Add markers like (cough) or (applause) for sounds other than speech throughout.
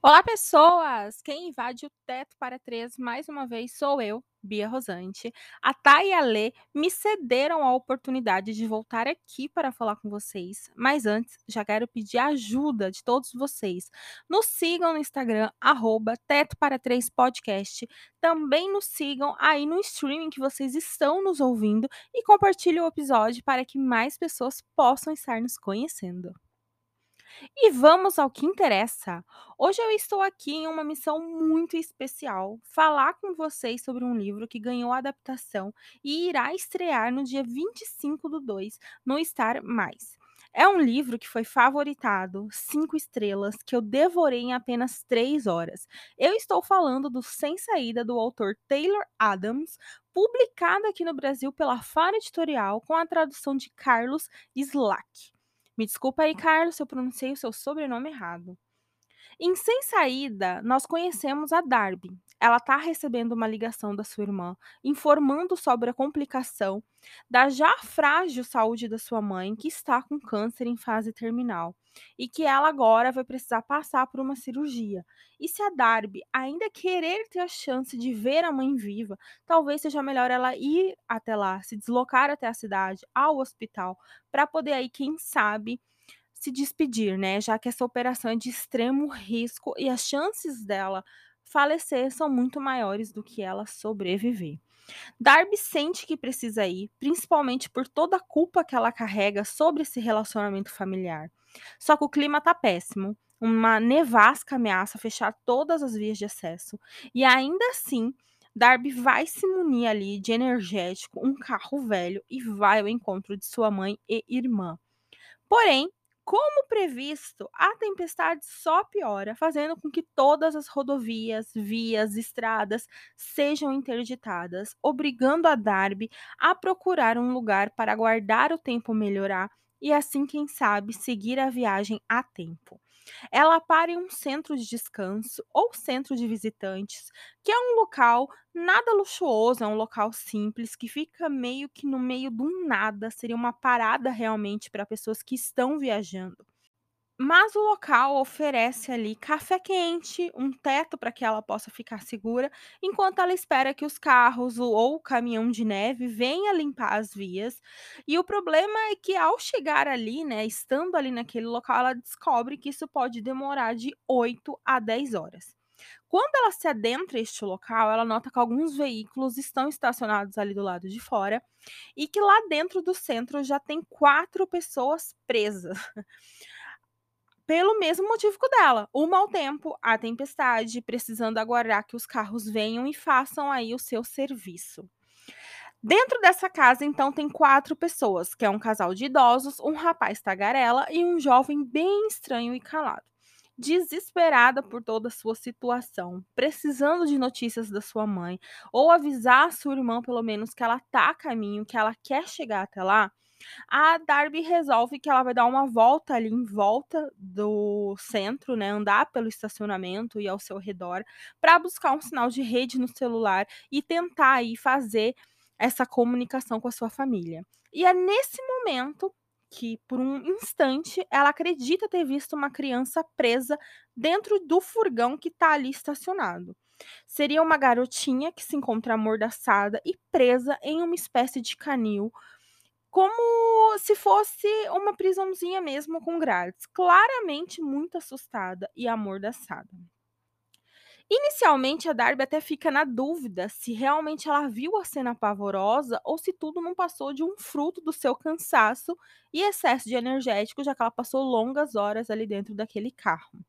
Olá, pessoas! Quem invade o teto para três mais uma vez sou eu, Bia Rosante. A Thay e a Lê me cederam a oportunidade de voltar aqui para falar com vocês. Mas antes, já quero pedir a ajuda de todos vocês. Nos sigam no Instagram, arroba Teto para Três Podcast. Também nos sigam aí no streaming que vocês estão nos ouvindo e compartilhem o episódio para que mais pessoas possam estar nos conhecendo. E vamos ao que interessa. Hoje eu estou aqui em uma missão muito especial, falar com vocês sobre um livro que ganhou adaptação e irá estrear no dia 25 do 2 no Star Mais. É um livro que foi favoritado, cinco estrelas, que eu devorei em apenas três horas. Eu estou falando do Sem Saída, do autor Taylor Adams, publicado aqui no Brasil pela Fara Editorial, com a tradução de Carlos Slack. Me desculpa aí, Carlos, se eu pronunciei o seu sobrenome errado. Em Sem Saída, nós conhecemos a Darby. Ela está recebendo uma ligação da sua irmã, informando sobre a complicação da já frágil saúde da sua mãe, que está com câncer em fase terminal, e que ela agora vai precisar passar por uma cirurgia. E se a Darby ainda querer ter a chance de ver a mãe viva, talvez seja melhor ela ir até lá, se deslocar até a cidade, ao hospital, para poder aí, quem sabe, se despedir, né? Já que essa operação é de extremo risco e as chances dela falecer são muito maiores do que ela sobreviver. Darby sente que precisa ir, principalmente por toda a culpa que ela carrega sobre esse relacionamento familiar. Só que o clima tá péssimo. Uma nevasca ameaça fechar todas as vias de acesso. E ainda assim, Darby vai se munir ali de energético, um carro velho e vai ao encontro de sua mãe e irmã. Porém, como previsto, a tempestade só piora, fazendo com que todas as rodovias, vias, estradas sejam interditadas, obrigando a Darby a procurar um lugar para aguardar o tempo melhorar e assim, quem sabe, seguir a viagem a tempo. Ela para em um centro de descanso ou centro de visitantes, que é um local nada luxuoso, é um local simples que fica meio que no meio do nada, seria uma parada realmente para pessoas que estão viajando. Mas o local oferece ali café quente, um teto para que ela possa ficar segura, enquanto ela espera que os carros ou o caminhão de neve venha limpar as vias. E o problema é que ao chegar ali, né, estando ali naquele local, ela descobre que isso pode demorar de 8 a 10 horas. Quando ela se adentra este local, ela nota que alguns veículos estão estacionados ali do lado de fora e que lá dentro do centro já tem quatro pessoas presas. (laughs) Pelo mesmo motivo que o dela, o mau tempo, a tempestade, precisando aguardar que os carros venham e façam aí o seu serviço. Dentro dessa casa, então, tem quatro pessoas, que é um casal de idosos, um rapaz tagarela e um jovem bem estranho e calado. Desesperada por toda a sua situação, precisando de notícias da sua mãe, ou avisar a sua irmã, pelo menos, que ela está a caminho, que ela quer chegar até lá, a Darby resolve que ela vai dar uma volta ali em volta do centro, né, andar pelo estacionamento e ao seu redor, para buscar um sinal de rede no celular e tentar aí fazer essa comunicação com a sua família. E é nesse momento que, por um instante, ela acredita ter visto uma criança presa dentro do furgão que está ali estacionado. Seria uma garotinha que se encontra amordaçada e presa em uma espécie de canil como se fosse uma prisãozinha mesmo com grades, claramente muito assustada e amordaçada. Inicialmente, a Darby até fica na dúvida se realmente ela viu a cena pavorosa ou se tudo não passou de um fruto do seu cansaço e excesso de energético, já que ela passou longas horas ali dentro daquele carro.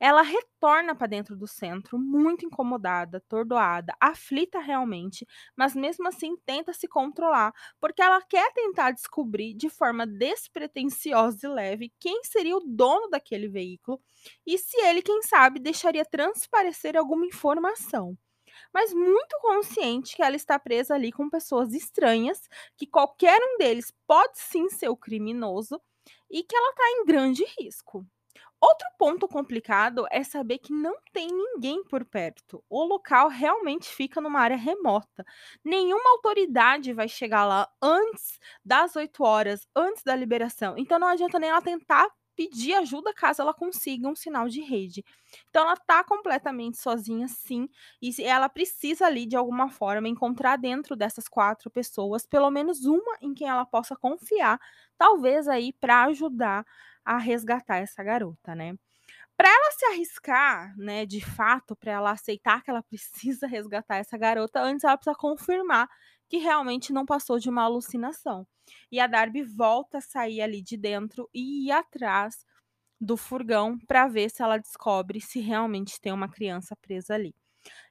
Ela retorna para dentro do centro, muito incomodada, atordoada, aflita realmente, mas mesmo assim tenta se controlar, porque ela quer tentar descobrir de forma despretensiosa e leve quem seria o dono daquele veículo e se ele, quem sabe, deixaria transparecer alguma informação. Mas muito consciente que ela está presa ali com pessoas estranhas, que qualquer um deles pode sim ser o criminoso e que ela está em grande risco. Outro ponto complicado é saber que não tem ninguém por perto. O local realmente fica numa área remota. Nenhuma autoridade vai chegar lá antes das 8 horas, antes da liberação. Então não adianta nem ela tentar pedir ajuda caso ela consiga um sinal de rede. Então ela tá completamente sozinha sim, e ela precisa ali de alguma forma encontrar dentro dessas 4 pessoas, pelo menos uma em quem ela possa confiar, talvez aí para ajudar a resgatar essa garota, né. Para ela se arriscar, né, de fato, para ela aceitar que ela precisa resgatar essa garota, antes ela precisa confirmar que realmente não passou de uma alucinação. E a Darby volta a sair ali de dentro e ir atrás do furgão para ver se ela descobre se realmente tem uma criança presa ali.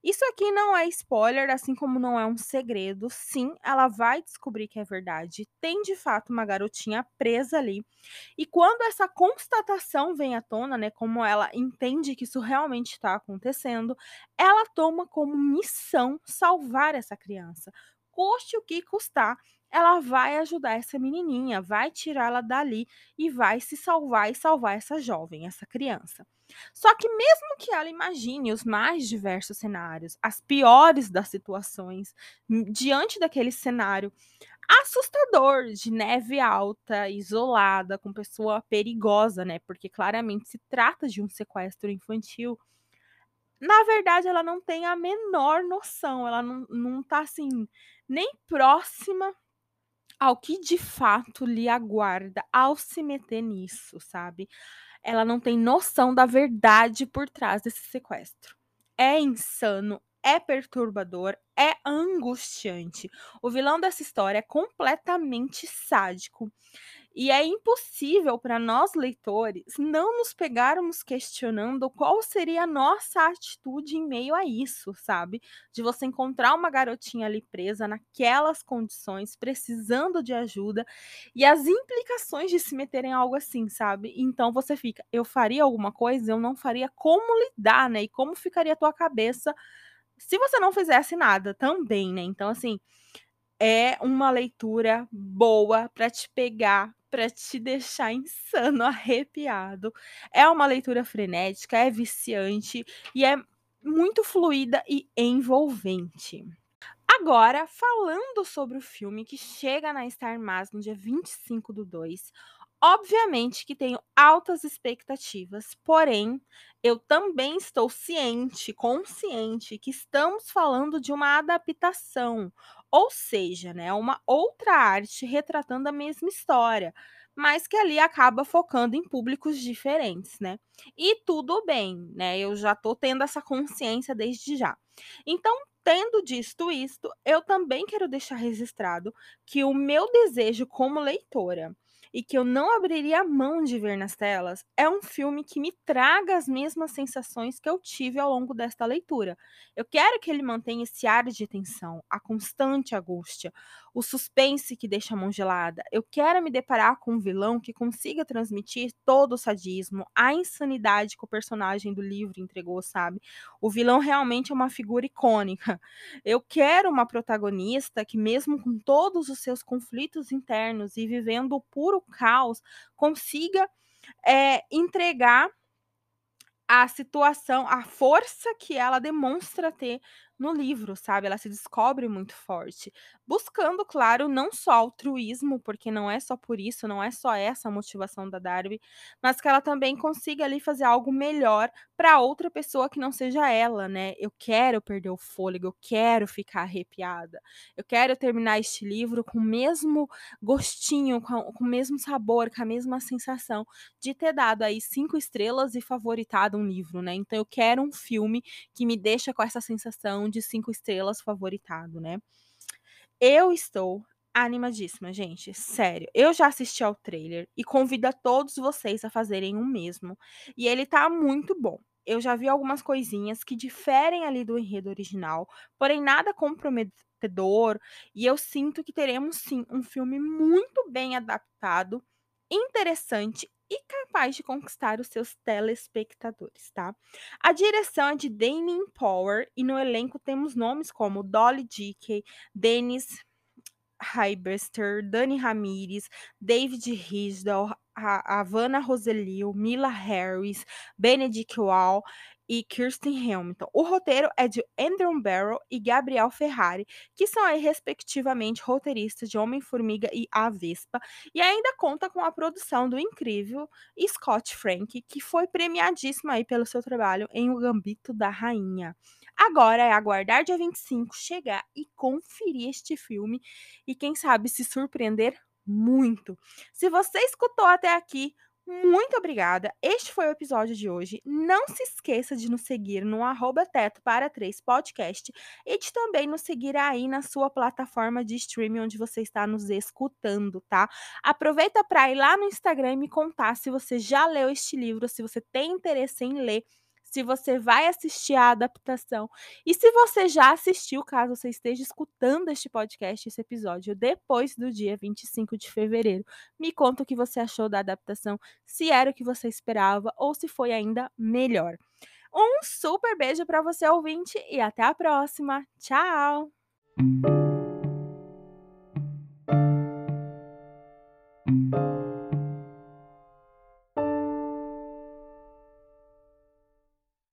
Isso aqui não é spoiler, assim como não é um segredo. Sim, ela vai descobrir que é verdade. Tem de fato uma garotinha presa ali. E quando essa constatação vem à tona, né, como ela entende que isso realmente está acontecendo, ela toma como missão salvar essa criança. Custe o que custar, ela vai ajudar essa menininha, vai tirá-la dali e vai se salvar e salvar essa jovem, essa criança. Só que mesmo que ela imagine os mais diversos cenários, as piores das situações, hum, diante daquele cenário assustador de neve alta, isolada, com pessoa perigosa, né? Porque claramente se trata de um sequestro infantil. Na verdade, ela não tem a menor noção, ela não, não tá assim, nem próxima ao que de fato lhe aguarda ao se meter nisso, sabe? Ela não tem noção da verdade por trás desse sequestro. É insano, é perturbador, é angustiante. O vilão dessa história é completamente sádico. E é impossível para nós leitores não nos pegarmos questionando qual seria a nossa atitude em meio a isso, sabe? De você encontrar uma garotinha ali presa naquelas condições, precisando de ajuda, e as implicações de se meter em algo assim, sabe? Então você fica, eu faria alguma coisa, eu não faria, como lidar, né? E como ficaria a tua cabeça se você não fizesse nada também, né? Então, assim, é uma leitura boa para te pegar para te deixar insano, (laughs) arrepiado. É uma leitura frenética, é viciante e é muito fluida e envolvente. Agora, falando sobre o filme que chega na Star Mas no dia 25 do 2, obviamente que tenho altas expectativas, porém, eu também estou ciente, consciente que estamos falando de uma adaptação, ou seja, né, uma outra arte retratando a mesma história, mas que ali acaba focando em públicos diferentes, né? E tudo bem, né? Eu já tô tendo essa consciência desde já. Então, tendo dito isto, eu também quero deixar registrado que o meu desejo como leitora e que eu não abriria mão de ver nas telas, é um filme que me traga as mesmas sensações que eu tive ao longo desta leitura. Eu quero que ele mantenha esse ar de tensão, a constante angústia, o suspense que deixa a mão gelada. Eu quero me deparar com um vilão que consiga transmitir todo o sadismo, a insanidade que o personagem do livro entregou, sabe? O vilão realmente é uma figura icônica. Eu quero uma protagonista que, mesmo com todos os seus conflitos internos e vivendo o puro caos, consiga é, entregar a situação, a força que ela demonstra ter no livro, sabe? Ela se descobre muito forte, buscando, claro, não só altruísmo, porque não é só por isso, não é só essa a motivação da Darby, mas que ela também consiga ali fazer algo melhor para outra pessoa que não seja ela, né? Eu quero perder o fôlego, eu quero ficar arrepiada, eu quero terminar este livro com o mesmo gostinho, com, com o mesmo sabor, com a mesma sensação de ter dado aí cinco estrelas e favoritado um livro, né? Então eu quero um filme que me deixa com essa sensação de cinco estrelas favoritado, né? Eu estou animadíssima, gente. Sério. Eu já assisti ao trailer e convido a todos vocês a fazerem o mesmo. E ele tá muito bom. Eu já vi algumas coisinhas que diferem ali do enredo original, porém nada comprometedor. E eu sinto que teremos sim um filme muito bem adaptado, interessante e capaz de conquistar os seus telespectadores, tá? A direção é de Damien Power e no elenco temos nomes como Dolly Dickey, Dennis Highbuster, Dani Ramirez, David Risdall, a Havana Roselio, Mila Harris, Benedict Wall e Kirsten Hamilton. O roteiro é de Andrew Barrow e Gabriel Ferrari, que são aí, respectivamente, roteiristas de Homem-Formiga e A Vespa, e ainda conta com a produção do incrível Scott Frank, que foi premiadíssimo aí pelo seu trabalho em O Gambito da Rainha. Agora é aguardar dia 25 chegar e conferir este filme e quem sabe se surpreender muito. Se você escutou até aqui, muito obrigada. Este foi o episódio de hoje. Não se esqueça de nos seguir no arroba teto para 3 podcast e de também nos seguir aí na sua plataforma de streaming onde você está nos escutando, tá? Aproveita para ir lá no Instagram e me contar se você já leu este livro, se você tem interesse em ler se você vai assistir a adaptação. E se você já assistiu, caso você esteja escutando este podcast, esse episódio, depois do dia 25 de fevereiro, me conta o que você achou da adaptação, se era o que você esperava ou se foi ainda melhor. Um super beijo para você, ouvinte, e até a próxima. Tchau!